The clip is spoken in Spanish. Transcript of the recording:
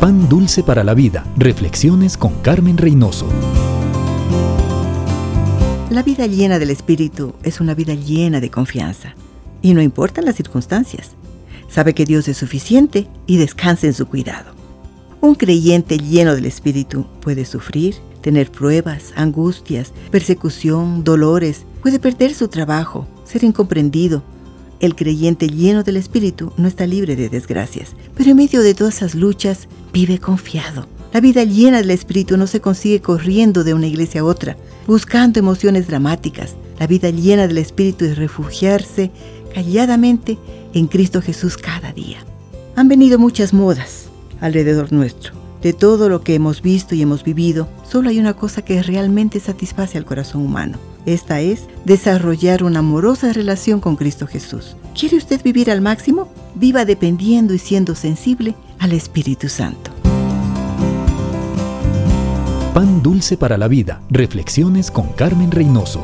Pan Dulce para la Vida. Reflexiones con Carmen Reynoso. La vida llena del Espíritu es una vida llena de confianza. Y no importan las circunstancias. Sabe que Dios es suficiente y descansa en su cuidado. Un creyente lleno del Espíritu puede sufrir, tener pruebas, angustias, persecución, dolores, puede perder su trabajo, ser incomprendido, el creyente lleno del Espíritu no está libre de desgracias, pero en medio de todas esas luchas vive confiado. La vida llena del Espíritu no se consigue corriendo de una iglesia a otra, buscando emociones dramáticas. La vida llena del Espíritu es refugiarse calladamente en Cristo Jesús cada día. Han venido muchas modas alrededor nuestro. De todo lo que hemos visto y hemos vivido, solo hay una cosa que realmente satisface al corazón humano. Esta es desarrollar una amorosa relación con Cristo Jesús. ¿Quiere usted vivir al máximo? Viva dependiendo y siendo sensible al Espíritu Santo. Pan dulce para la vida. Reflexiones con Carmen Reynoso.